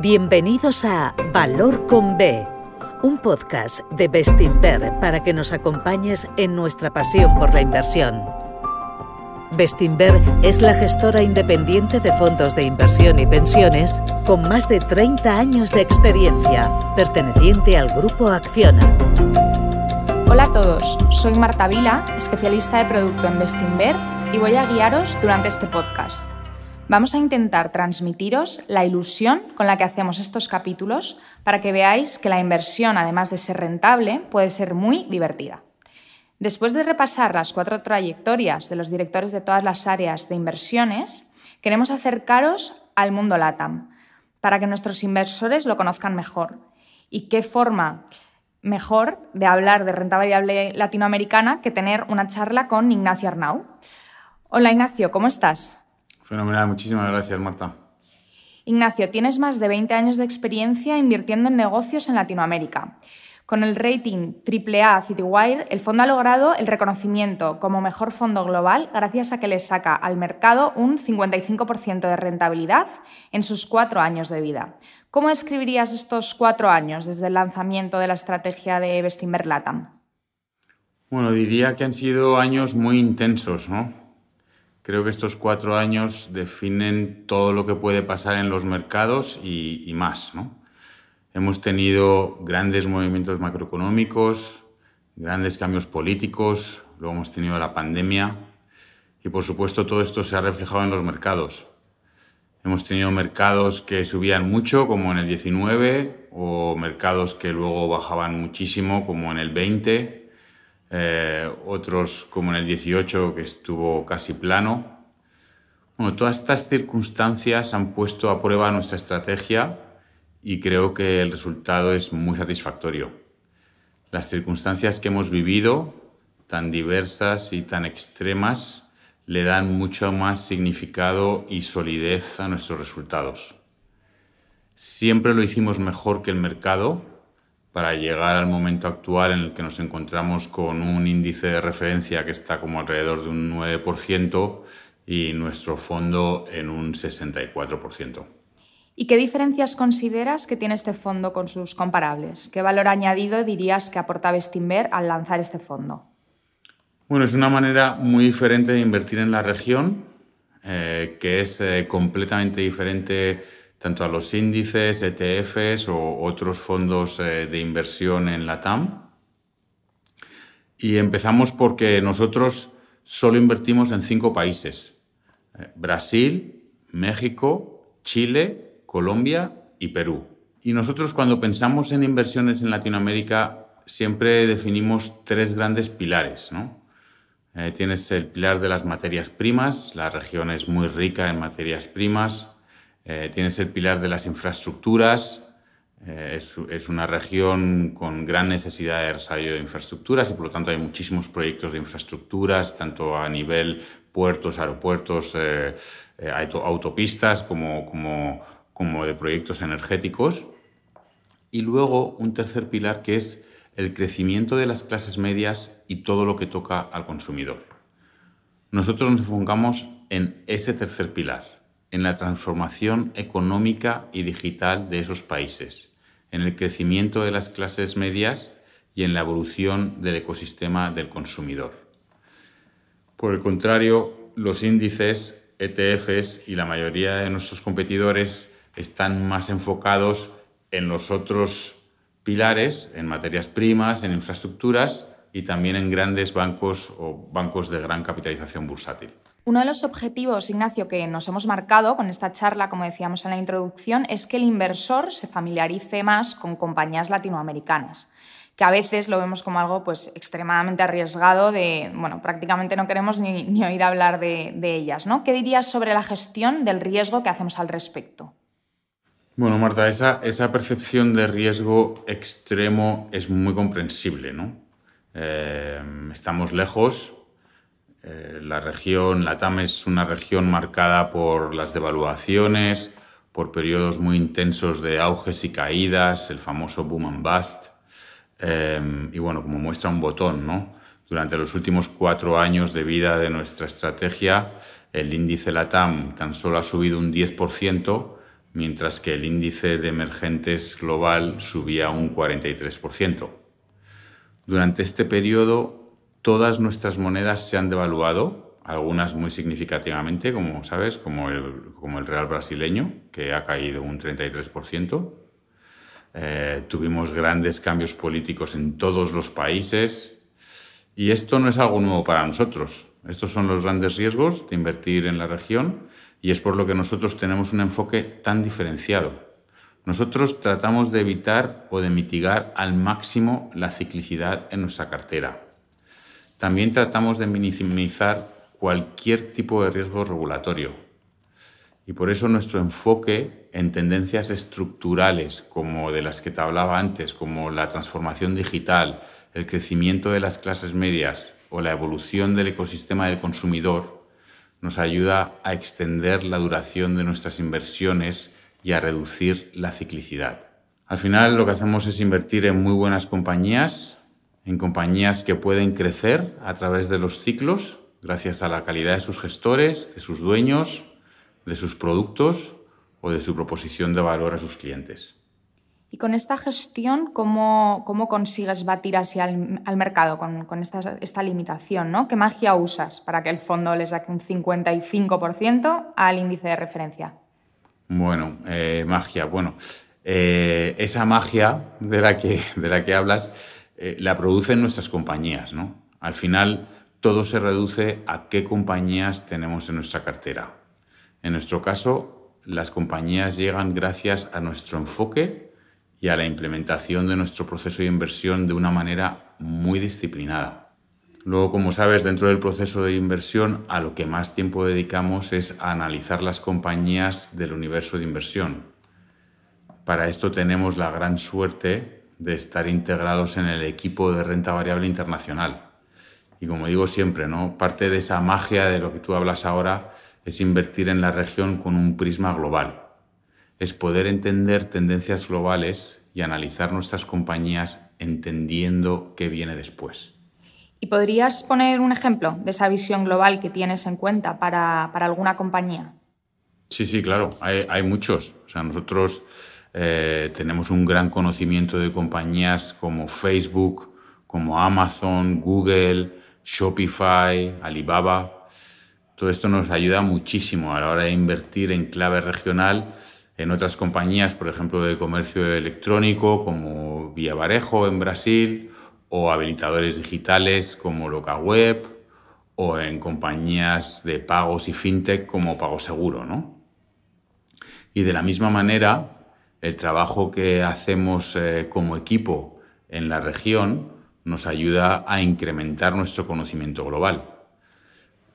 Bienvenidos a Valor con B, un podcast de Bestinver para que nos acompañes en nuestra pasión por la inversión. Bestinver es la gestora independiente de fondos de inversión y pensiones con más de 30 años de experiencia, perteneciente al grupo Acciona. Hola a todos, soy Marta Vila, especialista de producto en Bestinver y voy a guiaros durante este podcast. Vamos a intentar transmitiros la ilusión con la que hacemos estos capítulos para que veáis que la inversión, además de ser rentable, puede ser muy divertida. Después de repasar las cuatro trayectorias de los directores de todas las áreas de inversiones, queremos acercaros al mundo LATAM para que nuestros inversores lo conozcan mejor. ¿Y qué forma mejor de hablar de renta variable latinoamericana que tener una charla con Ignacio Arnau? Hola Ignacio, ¿cómo estás? Fenomenal, muchísimas gracias, Marta. Ignacio, tienes más de 20 años de experiencia invirtiendo en negocios en Latinoamérica. Con el rating AAA Citywire, el fondo ha logrado el reconocimiento como mejor fondo global gracias a que le saca al mercado un 55% de rentabilidad en sus cuatro años de vida. ¿Cómo describirías estos cuatro años desde el lanzamiento de la estrategia de Bestinver Latam? Bueno, diría que han sido años muy intensos, ¿no? Creo que estos cuatro años definen todo lo que puede pasar en los mercados y, más. ¿no? Hemos tenido grandes movimientos macroeconómicos, grandes cambios políticos, luego hemos tenido la pandemia y por supuesto todo esto se ha reflejado en los mercados. Hemos tenido mercados que subían mucho, como en el 19, o mercados que luego bajaban muchísimo, como en el 20 eh, otros como en el 18 que estuvo casi plano. Bueno, todas estas circunstancias han puesto a prueba nuestra estrategia y creo que el resultado es muy satisfactorio. Las circunstancias que hemos vivido, tan diversas y tan extremas, le dan mucho más significado y solidez a nuestros resultados. Siempre lo hicimos mejor que el mercado para llegar al momento actual en el que nos encontramos con un índice de referencia que está como alrededor de un 9% y nuestro fondo en un 64%. ¿Y qué diferencias consideras que tiene este fondo con sus comparables? ¿Qué valor añadido dirías que aporta Bestinver al lanzar este fondo? Bueno, es una manera muy diferente de invertir en la región, eh, que es eh, completamente diferente tanto a los índices, ETFs o otros fondos eh, de inversión en la TAM. Y empezamos porque nosotros solo invertimos en cinco países. Eh, Brasil, México, Chile, Colombia y Perú. Y nosotros cuando pensamos en inversiones en Latinoamérica siempre definimos tres grandes pilares. Eh, tienes el pilar de las materias primas, la región es muy rica en materias primas, eh, tienes el pilar de las infraestructuras. Eh, es, una región con gran necesidad de desarrollo de infraestructuras y por lo tanto hay muchísimos proyectos de infraestructuras, tanto a nivel puertos, aeropuertos, eh, autopistas, como, como, como de proyectos energéticos. Y luego un tercer pilar que es el crecimiento de las clases medias y todo lo que toca al consumidor. Nosotros nos enfocamos en ese tercer pilar en la transformación económica y digital de esos países, en el crecimiento de las clases medias y en la evolución del ecosistema del consumidor. Por el contrario, los índices, ETFs y la mayoría de nuestros competidores están más enfocados en los otros pilares, en materias primas, en infraestructuras y también en grandes bancos o bancos de gran capitalización bursátil. Uno de los objetivos, Ignacio, que nos hemos marcado con esta charla, como decíamos en la introducción, es que el inversor se familiarice más con compañías latinoamericanas que a veces lo vemos como algo pues, extremadamente arriesgado, de, bueno, prácticamente no queremos ni, oír hablar de, ellas. ¿no? ¿Qué dirías sobre la gestión del riesgo que hacemos al respecto? Bueno, Marta, esa, esa percepción de riesgo extremo es muy comprensible. ¿no? Eh, estamos lejos, eh, la región, la TAM es una región marcada por las devaluaciones, por periodos muy intensos de auges y caídas, el famoso boom and bust. Eh, y bueno, como muestra un botón, ¿no? Durante los últimos cuatro años de vida de nuestra estrategia, el índice LATAM tan solo ha subido un 10%, mientras que el índice de emergentes global subía un 43%. Durante este periodo, todas nuestras monedas se han devaluado, algunas muy significativamente, como sabes, como el, real brasileño, que ha caído un 33%. Eh, tuvimos grandes cambios políticos en todos los países y esto no es algo nuevo para nosotros. Estos son los grandes riesgos de invertir en la región y es por lo que nosotros tenemos un enfoque tan diferenciado. Nosotros tratamos de evitar o de mitigar al máximo la ciclicidad en nuestra cartera. También tratamos de minimizar cualquier tipo de riesgo regulatorio. Y por eso nuestro enfoque en tendencias estructurales, como de las que te hablaba antes, como la transformación digital, el crecimiento de las clases medias o la evolución del ecosistema del consumidor, nos ayuda a extender la duración de nuestras inversiones y a reducir la ciclicidad. Al final lo que hacemos es invertir en muy buenas compañías, en compañías que pueden crecer a través de los ciclos gracias a la calidad de sus gestores, de sus dueños, de sus productos o de su proposición de valor a sus clientes. Y con esta gestión, ¿cómo, cómo consigues batir así al, al mercado con, con esta, esta, limitación? ¿no? ¿Qué magia usas para que el fondo le saque un 55% al índice de referencia? Bueno, eh, magia. Bueno, eh, esa magia de la que, de la que hablas eh, la producen nuestras compañías. ¿no? Al final, todo se reduce a qué compañías tenemos en nuestra cartera. En nuestro caso, las compañías llegan gracias a nuestro enfoque y a la implementación de nuestro proceso de inversión de una manera muy disciplinada. Luego, como sabes, dentro del proceso de inversión a lo que más tiempo dedicamos es a analizar las compañías del universo de inversión. Para esto tenemos la gran suerte de estar integrados en el equipo de renta variable internacional. Y como digo siempre, ¿no? parte de esa magia de lo que tú hablas ahora es invertir en la región con un prisma global es poder entender tendencias globales y analizar nuestras compañías entendiendo qué viene después. ¿Y podrías poner un ejemplo de esa visión global que tienes en cuenta para, alguna compañía? Sí, sí, claro, hay, muchos. O sea, nosotros eh, tenemos un gran conocimiento de compañías como Facebook, como Amazon, Google, Shopify, Alibaba. Todo esto nos ayuda muchísimo a la hora de invertir en clave regional en otras compañías, por ejemplo, de comercio electrónico como Vía Varejo en Brasil, o habilitadores digitales como LocaWeb, o en compañías de pagos y fintech como PagoSeguro. ¿no? Y de la misma manera, el trabajo que hacemos eh, como equipo en la región nos ayuda a incrementar nuestro conocimiento global.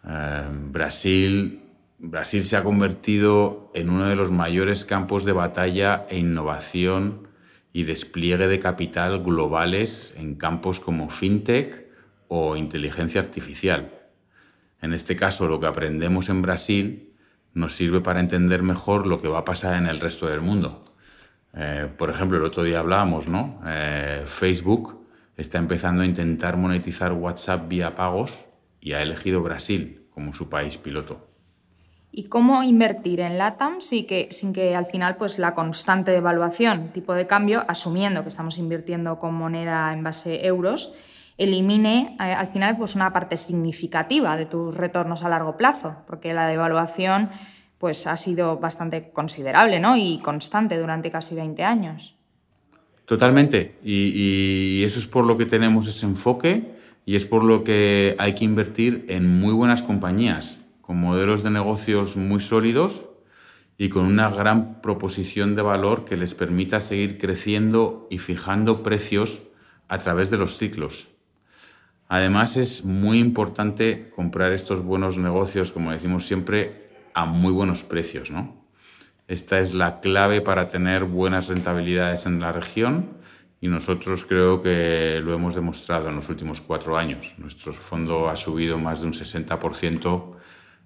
Eh, Brasil Brasil se ha convertido en uno de los mayores campos de batalla e innovación y despliegue de capital globales en campos como fintech o inteligencia artificial. En este caso, lo que aprendemos en Brasil nos sirve para entender mejor lo que va a pasar en el resto del mundo. Eh, por ejemplo, el otro día hablábamos, ¿no? Eh, Facebook está empezando a intentar monetizar WhatsApp vía pagos y ha elegido Brasil como su país piloto y cómo invertir en LATAM sin que, sin que al final pues, la constante devaluación, tipo de cambio, asumiendo que estamos invirtiendo con moneda en base euros, elimine eh, al final pues, una parte significativa de tus retornos a largo plazo, porque la devaluación pues, ha sido bastante considerable ¿no? y constante durante casi 20 años. Totalmente, y, y eso es por lo que tenemos ese enfoque y es por lo que hay que invertir en muy buenas compañías con modelos de negocios muy sólidos y con una gran proposición de valor que les permita seguir creciendo y fijando precios a través de los ciclos. Además es muy importante comprar estos buenos negocios, como decimos siempre, a muy buenos precios. ¿no? Esta es la clave para tener buenas rentabilidades en la región y nosotros creo que lo hemos demostrado en los últimos cuatro años. Nuestro fondo ha subido más de un 60%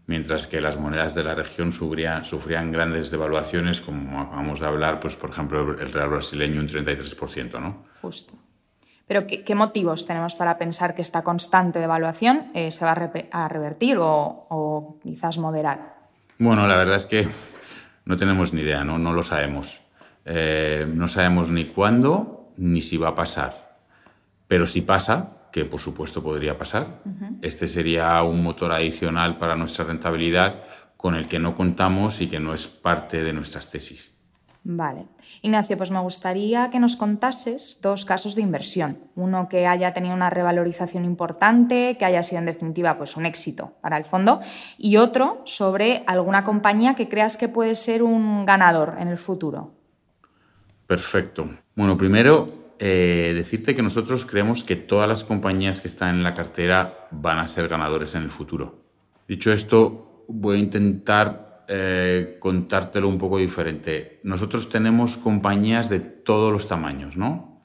mientras que las monedas de la región sufrían, sufrían grandes devaluaciones, como acabamos de hablar, pues por ejemplo el real brasileño un 33%. ¿no? Justo. Pero ¿qué, motivos tenemos para pensar que esta constante devaluación eh, se va a, revertir o, quizás moderar? Bueno, la verdad es que No tenemos ni idea, no, no lo sabemos. Eh, no sabemos ni cuándo ni si va a pasar. Pero si pasa, que por supuesto podría pasar, este sería un motor adicional para nuestra rentabilidad con el que no contamos y que no es parte de nuestras tesis. Vale. Ignacio, pues me gustaría que nos contases dos casos de inversión. Uno que haya tenido una revalorización importante, que haya sido en definitiva pues, un éxito para el fondo, y otro sobre alguna compañía que creas que puede ser un ganador en el futuro. Perfecto. Bueno, primero eh, decirte que nosotros creemos que todas las compañías que están en la cartera van a ser ganadores en el futuro. Dicho esto, voy a intentar eh, contártelo un poco diferente. Nosotros tenemos compañías de todos los tamaños, ¿no?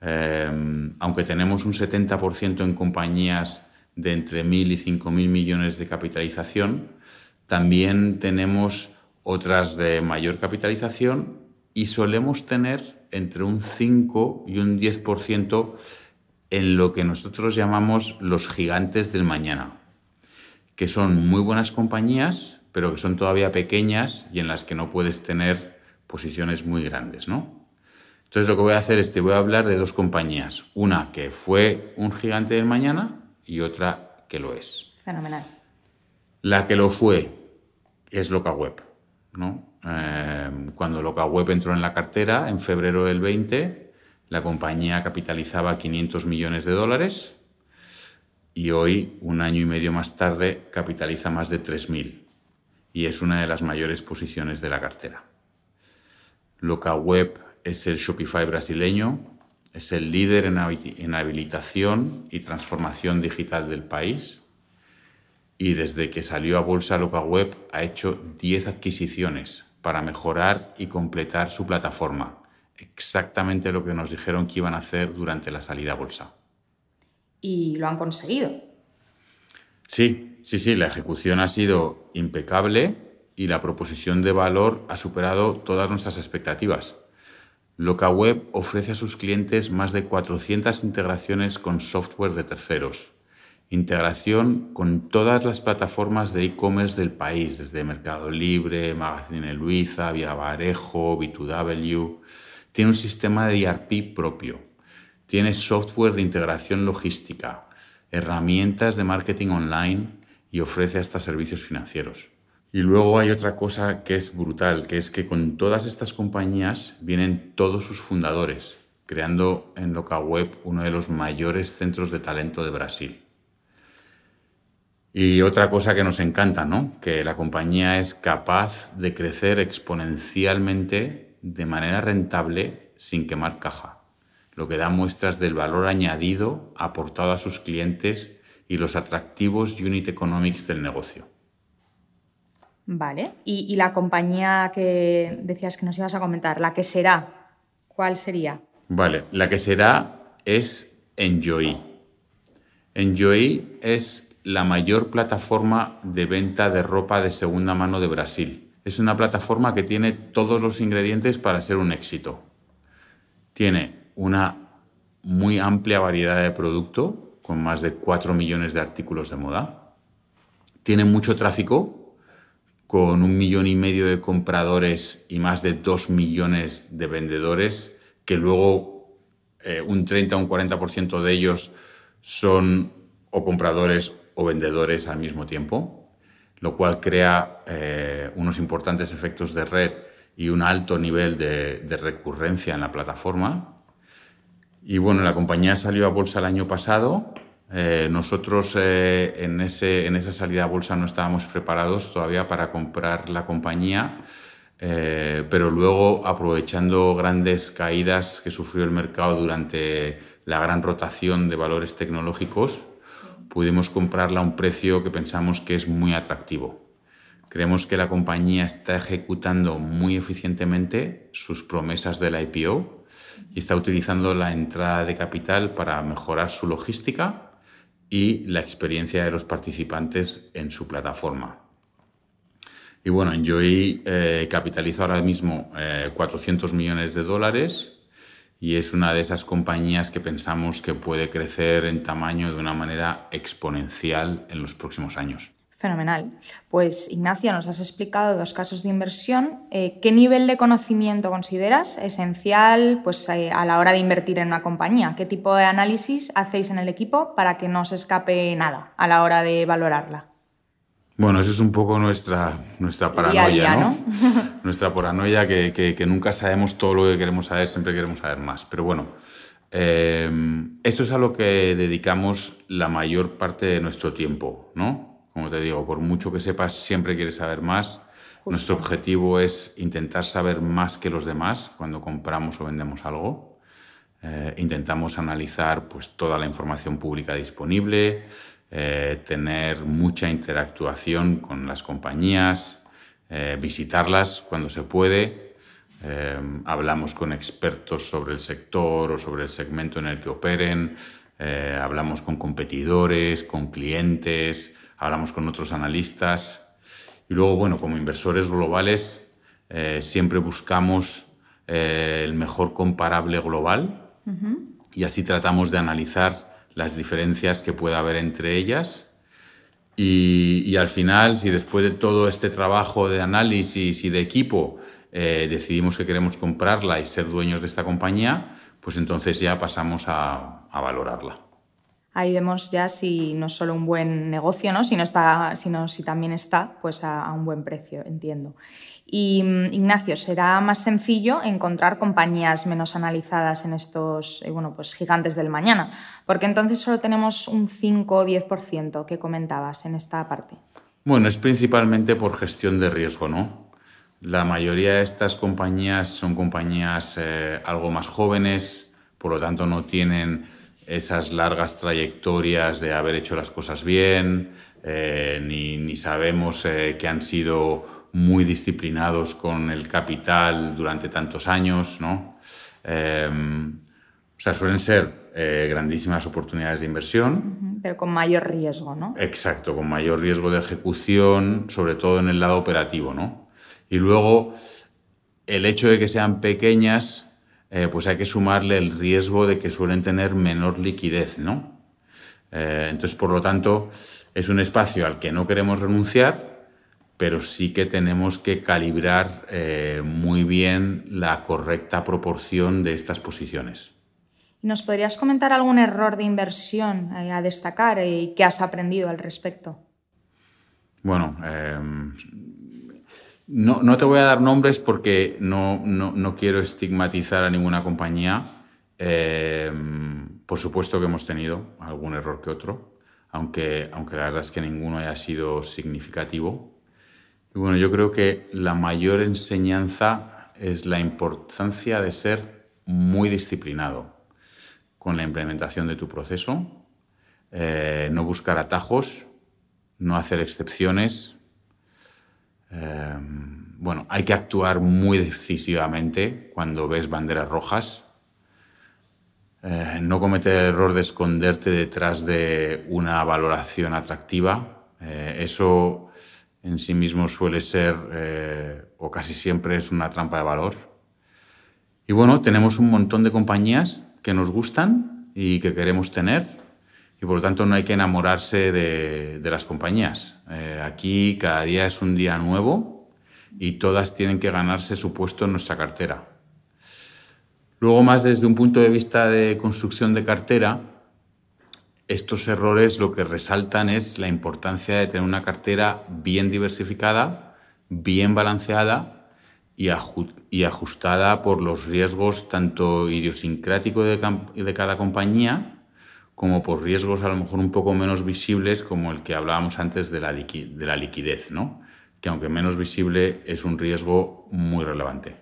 Eh, aunque tenemos un 70% en compañías de entre 1.000 y 5.000 millones de capitalización, también tenemos otras de mayor capitalización y solemos tener entre un 5 y un 10% en lo que nosotros llamamos los gigantes del mañana, que son muy buenas compañías pero que son todavía pequeñas y en las que no puedes tener posiciones muy grandes, ¿no? Entonces lo que voy a hacer es te voy a hablar de dos compañías, una que fue un gigante del mañana y otra que lo es. Fenomenal. La que lo fue es LocaWeb, ¿no? Eh, cuando LocaWeb entró en la cartera en febrero del 20, la compañía capitalizaba 500 millones de dólares y hoy, un año y medio más tarde, capitaliza más de 3.000 y es una de las mayores posiciones de la cartera. LocaWeb es el Shopify brasileño, es el líder en habilitación y transformación digital del país. Y desde que salió a bolsa LocaWeb ha hecho 10 adquisiciones para mejorar y completar su plataforma, exactamente lo que nos dijeron que iban a hacer durante la salida a bolsa. Y lo han conseguido. Sí, Sí, sí, la ejecución ha sido impecable y la proposición de valor ha superado todas nuestras expectativas. LocaWeb ofrece a sus clientes más de 400 integraciones con software de terceros, integración con todas las plataformas de e-commerce del país, desde Mercado Libre, Magazine Luiza, Viavarejo, B2W. Tiene un sistema de ERP propio. Tiene software de integración logística, herramientas de marketing online y ofrece hasta servicios financieros. Y luego hay otra cosa que es brutal, que es que con todas estas compañías vienen todos sus fundadores, creando en LocaWeb uno de los mayores centros de talento de Brasil. Y otra cosa que nos encanta, ¿no? Que la compañía es capaz de crecer exponencialmente de manera rentable sin quemar caja, lo que da muestras del valor añadido aportado a sus clientes y los atractivos unit economics del negocio. Vale. ¿Y, la compañía que decías que nos ibas a comentar, la que será, cuál sería? Vale, la que será es Enjoy. Enjoy es la mayor plataforma de venta de ropa de segunda mano de Brasil. Es una plataforma que tiene todos los ingredientes para ser un éxito. Tiene una muy amplia variedad de producto, con más de 4 millones de artículos de moda. Tiene mucho tráfico, con un millón y medio de compradores y más de 2 millones de vendedores, que luego eh, un 30 o un 40% de ellos son o compradores o vendedores al mismo tiempo, lo cual crea eh, unos importantes efectos de red y un alto nivel de, recurrencia en la plataforma, y bueno, la compañía salió a bolsa el año pasado. Eh, nosotros eh, en, ese, en esa salida a bolsa no estábamos preparados todavía para comprar la compañía, pero luego aprovechando grandes caídas que sufrió el mercado durante la gran rotación de valores tecnológicos, pudimos comprarla a un precio que pensamos que es muy atractivo. Creemos que la compañía está ejecutando muy eficientemente sus promesas del IPO y está utilizando la entrada de capital para mejorar su logística y la experiencia de los participantes en su plataforma. Y bueno, Enjoy eh, capitaliza ahora mismo 400 eh, millones de dólares y es una de esas compañías que pensamos que puede crecer en tamaño de una manera exponencial en los próximos años. Fenomenal. Pues Ignacio, nos has explicado dos casos de inversión. Eh, ¿Qué nivel de conocimiento consideras esencial pues, eh, a la hora de invertir en una compañía? ¿Qué tipo de análisis hacéis en el equipo para que no se escape nada a la hora de valorarla? Bueno, eso es un poco nuestra, nuestra paranoia, ¿no? nuestra paranoia que, que, nunca sabemos todo lo que queremos saber, siempre queremos saber más. Pero bueno, eh, esto es a lo que dedicamos la mayor parte de nuestro tiempo, ¿no? Como te digo, por mucho que sepas, siempre quieres saber más. Nuestro objetivo es intentar saber más que los demás cuando compramos o vendemos algo. Eh, intentamos analizar pues, toda la información pública disponible, eh, tener mucha interactuación con las compañías, eh, visitarlas cuando se puede. hablamos con expertos sobre el sector o sobre el segmento en el que operen. hablamos con competidores, con clientes hablamos con otros analistas y luego, bueno, como inversores globales eh, siempre buscamos eh, el mejor comparable global y así tratamos de analizar las diferencias que pueda haber entre ellas. Y, al final, si después de todo este trabajo de análisis y de equipo eh, decidimos que queremos comprarla y ser dueños de esta compañía, pues entonces ya pasamos a valorarla ahí vemos ya si no es solo un buen negocio, ¿no? si, está, sino si también está pues a, un buen precio, entiendo. Y mm, Ignacio, ¿será más sencillo encontrar compañías menos analizadas en estos eh, bueno, pues, gigantes del mañana? Porque entonces solo tenemos un 5 o 10% que comentabas en esta parte. Bueno, es principalmente por gestión de riesgo, ¿no? La mayoría de estas compañías son compañías eh, algo más jóvenes, por lo tanto no tienen esas largas trayectorias de haber hecho las cosas bien, eh, ni, sabemos eh, que han sido muy disciplinados con el capital durante tantos años, ¿no? Em, o sea, suelen ser eh, grandísimas oportunidades de inversión. Pero con mayor riesgo, ¿no? Exacto, con mayor riesgo de ejecución, sobre todo en el lado operativo, ¿no? Y luego, el hecho de que sean pequeñas eh, pues hay que sumarle el riesgo de que suelen tener menor liquidez, ¿no? Eh, entonces, por lo tanto, es un espacio al que no queremos renunciar, pero sí que tenemos que calibrar eh, muy bien la correcta proporción de estas posiciones. ¿Nos podrías comentar algún error de inversión a destacar y qué has aprendido al respecto? Bueno, no, te voy a dar nombres porque no, quiero estigmatizar a ninguna compañía. Eh, por supuesto que hemos tenido algún error que otro, aunque, aunque la verdad es que ninguno haya sido significativo. Bueno, yo creo que la mayor enseñanza es la importancia de ser muy disciplinado con la implementación de tu proceso, eh, no buscar atajos, no hacer excepciones, Em, bueno, hay que actuar muy decisivamente cuando ves banderas rojas. Eh, no cometer el error de esconderte detrás de una valoración atractiva. Eh, eso en sí mismo suele ser, eh, o casi siempre es una trampa de valor. Y bueno, tenemos un montón de compañías que nos gustan y que queremos tener y por lo tanto no hay que enamorarse de, las compañías. Eh, aquí cada día es un día nuevo y todas tienen que ganarse su puesto en nuestra cartera. Luego, más desde un punto de vista de construcción de cartera, estos errores lo que resaltan es la importancia de tener una cartera bien diversificada, bien balanceada y, ajustada por los riesgos tanto idiosincráticos de cada compañía como por riesgos a lo mejor un poco menos visibles, como el que hablábamos antes de la, de la liquidez, ¿no? que aunque menos visible es un riesgo muy relevante.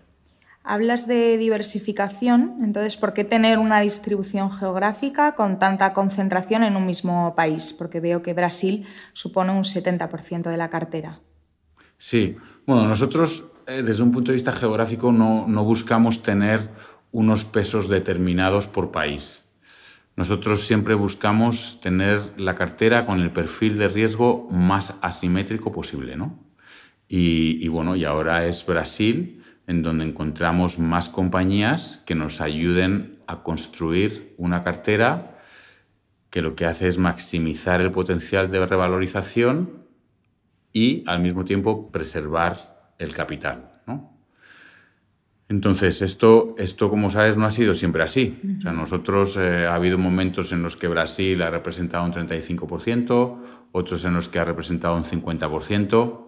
Hablas de diversificación, entonces, ¿por qué tener una distribución geográfica con tanta concentración en un mismo país? Porque veo que Brasil supone un 70% de la cartera. Sí, bueno, nosotros eh, desde un punto de vista geográfico no, no buscamos tener unos pesos determinados por país. Nosotros siempre buscamos tener la cartera con el perfil de riesgo más asimétrico posible, ¿no? Y, bueno, y ahora es Brasil en donde encontramos más compañías que nos ayuden a construir una cartera que lo que hace es maximizar el potencial de revalorización y al mismo tiempo preservar el capital. Entonces, esto, esto, como sabes, no ha sido siempre así. O sea, nosotros eh, ha habido momentos en los que Brasil ha representado un 35%, otros en los que ha representado un 50%.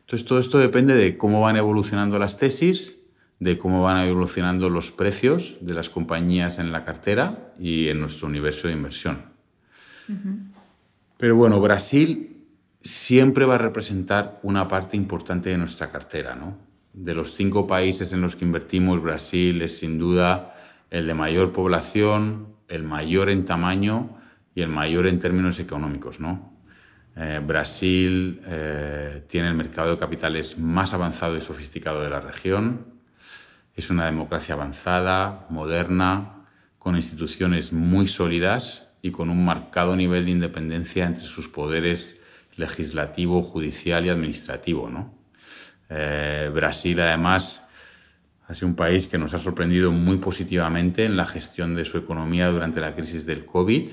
Entonces, todo esto depende de cómo van evolucionando las tesis, de cómo van evolucionando los precios de las compañías en la cartera y en nuestro universo de inversión. Pero bueno, Brasil siempre va a representar una parte importante de nuestra cartera, ¿no? De los cinco países en los que invertimos, Brasil es sin duda el de mayor población, el mayor en tamaño y el mayor en términos económicos. Eh, Brasil eh, tiene el mercado de capitales más avanzado y sofisticado de la región. Es una democracia avanzada, moderna, con instituciones muy sólidas y con un marcado nivel de independencia entre sus poderes legislativo, judicial y administrativo. Eh, Brasil, además, ha sido un país que nos ha sorprendido muy positivamente en la gestión de su economía durante la crisis del COVID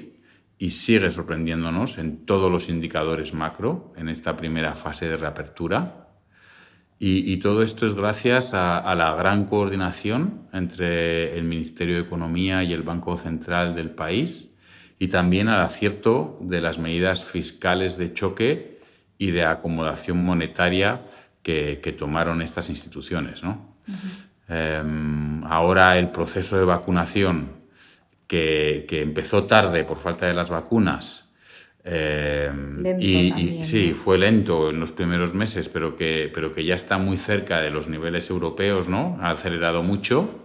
y sigue sorprendiéndonos en todos los indicadores macro en esta primera fase de reapertura. Y, todo esto es gracias a, a, la gran coordinación entre el Ministerio de Economía y el Banco Central del país y también al acierto de las medidas fiscales de choque y de acomodación monetaria que, tomaron estas instituciones. ¿no? Em, ahora el proceso de vacunación, que, empezó tarde por falta de las vacunas, em, y, sí, fue lento en los primeros meses, pero que, pero que ya está muy cerca de los niveles europeos, ¿no? Ha acelerado mucho.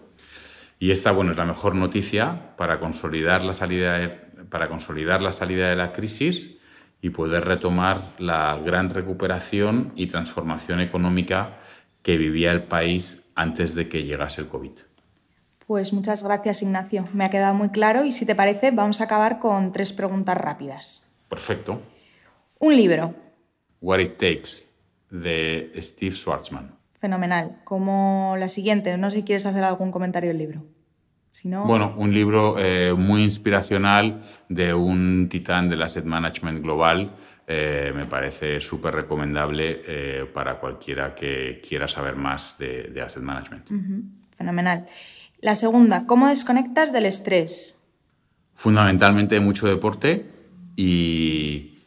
Y esta, bueno, es la mejor noticia para consolidar la salida para consolidar la salida de la crisis y poder retomar la gran recuperación y transformación económica que vivía el país antes de que llegase el COVID. Pues muchas gracias, Ignacio. Me ha quedado muy claro y si te parece, vamos a acabar con tres preguntas rápidas. Perfecto. Un libro. What It Takes, de Steve Schwarzman. Fenomenal. Como la siguiente, no sé si quieres hacer algún comentario del libro. Bueno, un libro eh, muy inspiracional de un titán del asset management global. Eh, me parece súper recomendable eh, para cualquiera que quiera saber más de, asset management. Fenomenal. La segunda, ¿cómo desconectas del estrés? Fundamentalmente mucho deporte y,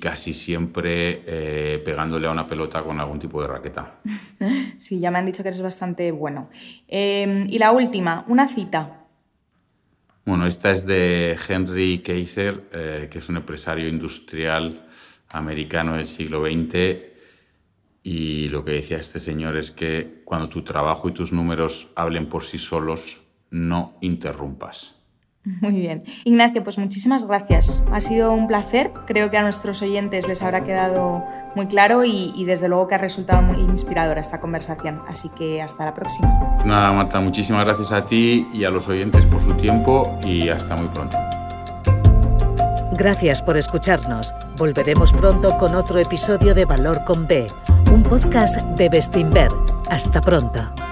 casi siempre pegándole a una pelota con algún tipo de raqueta. sí, ya me han dicho que eres bastante bueno. y la última, una cita. Bueno, esta es de Henry Kaiser, eh, que es un empresario industrial americano del siglo XX. Y lo que decía este señor es que cuando tu trabajo y tus números hablen por sí solos, no interrumpas. Muy bien. Ignacio, pues muchísimas gracias. Ha sido un placer. Creo que a nuestros oyentes les habrá quedado muy claro y, desde luego que ha resultado muy inspiradora esta conversación. Así que hasta la próxima. Nada, Marta, muchísimas gracias a ti y a los oyentes por su tiempo y hasta muy pronto. Gracias por escucharnos. Volveremos pronto con otro episodio de Valor con B, un podcast de Bestinver. Hasta pronto.